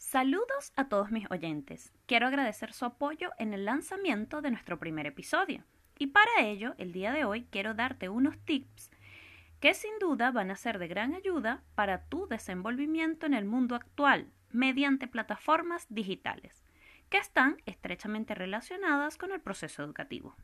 Saludos a todos mis oyentes. Quiero agradecer su apoyo en el lanzamiento de nuestro primer episodio. Y para ello, el día de hoy quiero darte unos tips que sin duda van a ser de gran ayuda para tu desenvolvimiento en el mundo actual mediante plataformas digitales que están estrechamente relacionadas con el proceso educativo.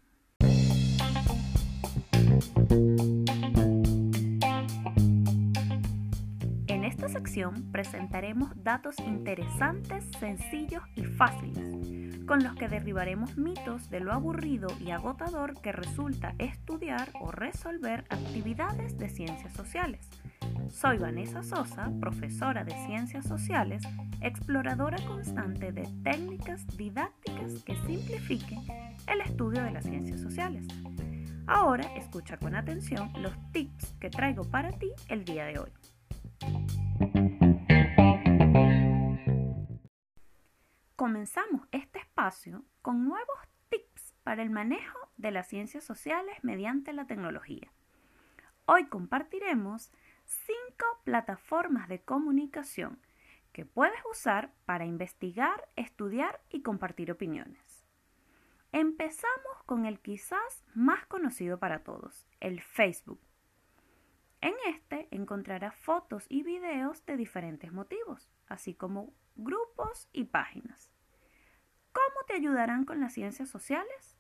Presentaremos datos interesantes, sencillos y fáciles, con los que derribaremos mitos de lo aburrido y agotador que resulta estudiar o resolver actividades de ciencias sociales. Soy Vanessa Sosa, profesora de Ciencias Sociales, exploradora constante de técnicas didácticas que simplifiquen el estudio de las ciencias sociales. Ahora escucha con atención los tips que traigo para ti el día de hoy. Comenzamos este espacio con nuevos tips para el manejo de las ciencias sociales mediante la tecnología. Hoy compartiremos cinco plataformas de comunicación que puedes usar para investigar, estudiar y compartir opiniones. Empezamos con el quizás más conocido para todos, el Facebook. En este encontrarás fotos y videos de diferentes motivos, así como grupos y páginas. ¿Cómo te ayudarán con las ciencias sociales?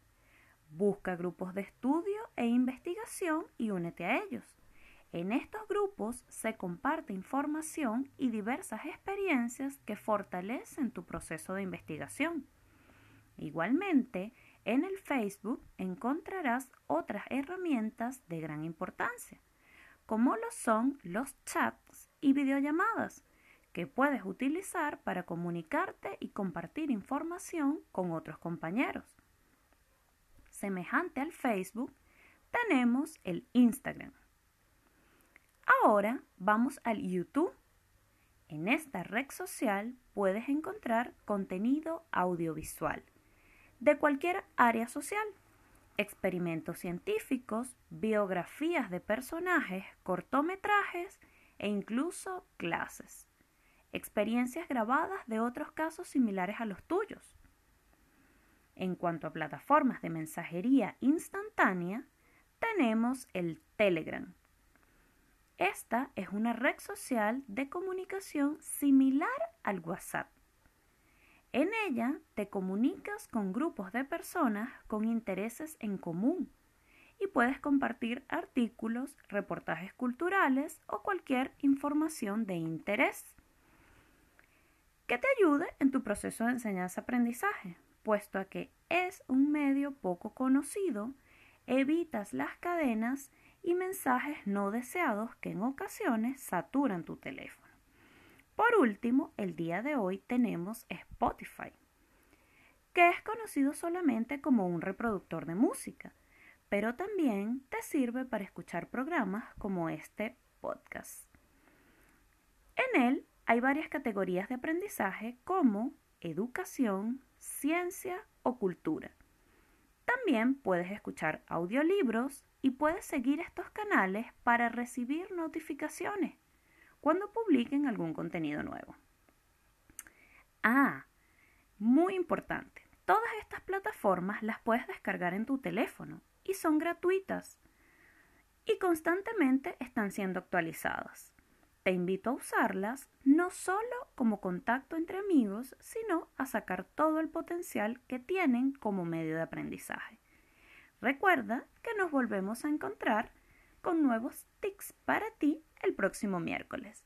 Busca grupos de estudio e investigación y únete a ellos. En estos grupos se comparte información y diversas experiencias que fortalecen tu proceso de investigación. Igualmente, en el Facebook encontrarás otras herramientas de gran importancia, como lo son los chats y videollamadas, que puedes utilizar para comunicarte y compartir información con otros compañeros. Semejante al Facebook, tenemos el Instagram Ahora vamos al YouTube. En esta red social puedes encontrar contenido audiovisual de cualquier área social, experimentos científicos, biografías de personajes, cortometrajes e incluso clases, experiencias grabadas de otros casos similares a los tuyos. En cuanto a plataformas de mensajería instantánea, tenemos el Telegram, esta es una red social de comunicación similar al WhatsApp. En ella te comunicas con grupos de personas con intereses en común y puedes compartir artículos, reportajes culturales o cualquier información de interés que te ayude en tu proceso de enseñanza-aprendizaje, puesto a que es un medio poco conocido, evitas las cadenas y mensajes no deseados que en ocasiones saturan tu teléfono. Por último, el día de hoy tenemos Spotify, que es conocido solamente como un reproductor de música, pero también te sirve para escuchar programas como este podcast. En él hay varias categorías de aprendizaje como educación, ciencia o cultura. También puedes escuchar audiolibros y puedes seguir estos canales para recibir notificaciones cuando publiquen algún contenido nuevo. Ah, muy importante, todas estas plataformas las puedes descargar en tu teléfono y son gratuitas y constantemente están siendo actualizadas. Te invito a usarlas no solo como contacto entre amigos, sino a sacar todo el potencial que tienen como medio de aprendizaje. Recuerda que nos volvemos a encontrar con nuevos tics para ti el próximo miércoles.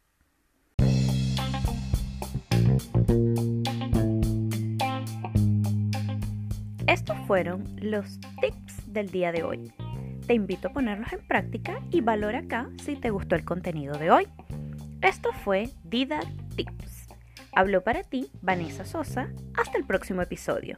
Estos fueron los tips del día de hoy. Te invito a ponerlos en práctica y valora acá si te gustó el contenido de hoy. Esto fue Didac Tips. Habló para ti Vanessa Sosa. Hasta el próximo episodio.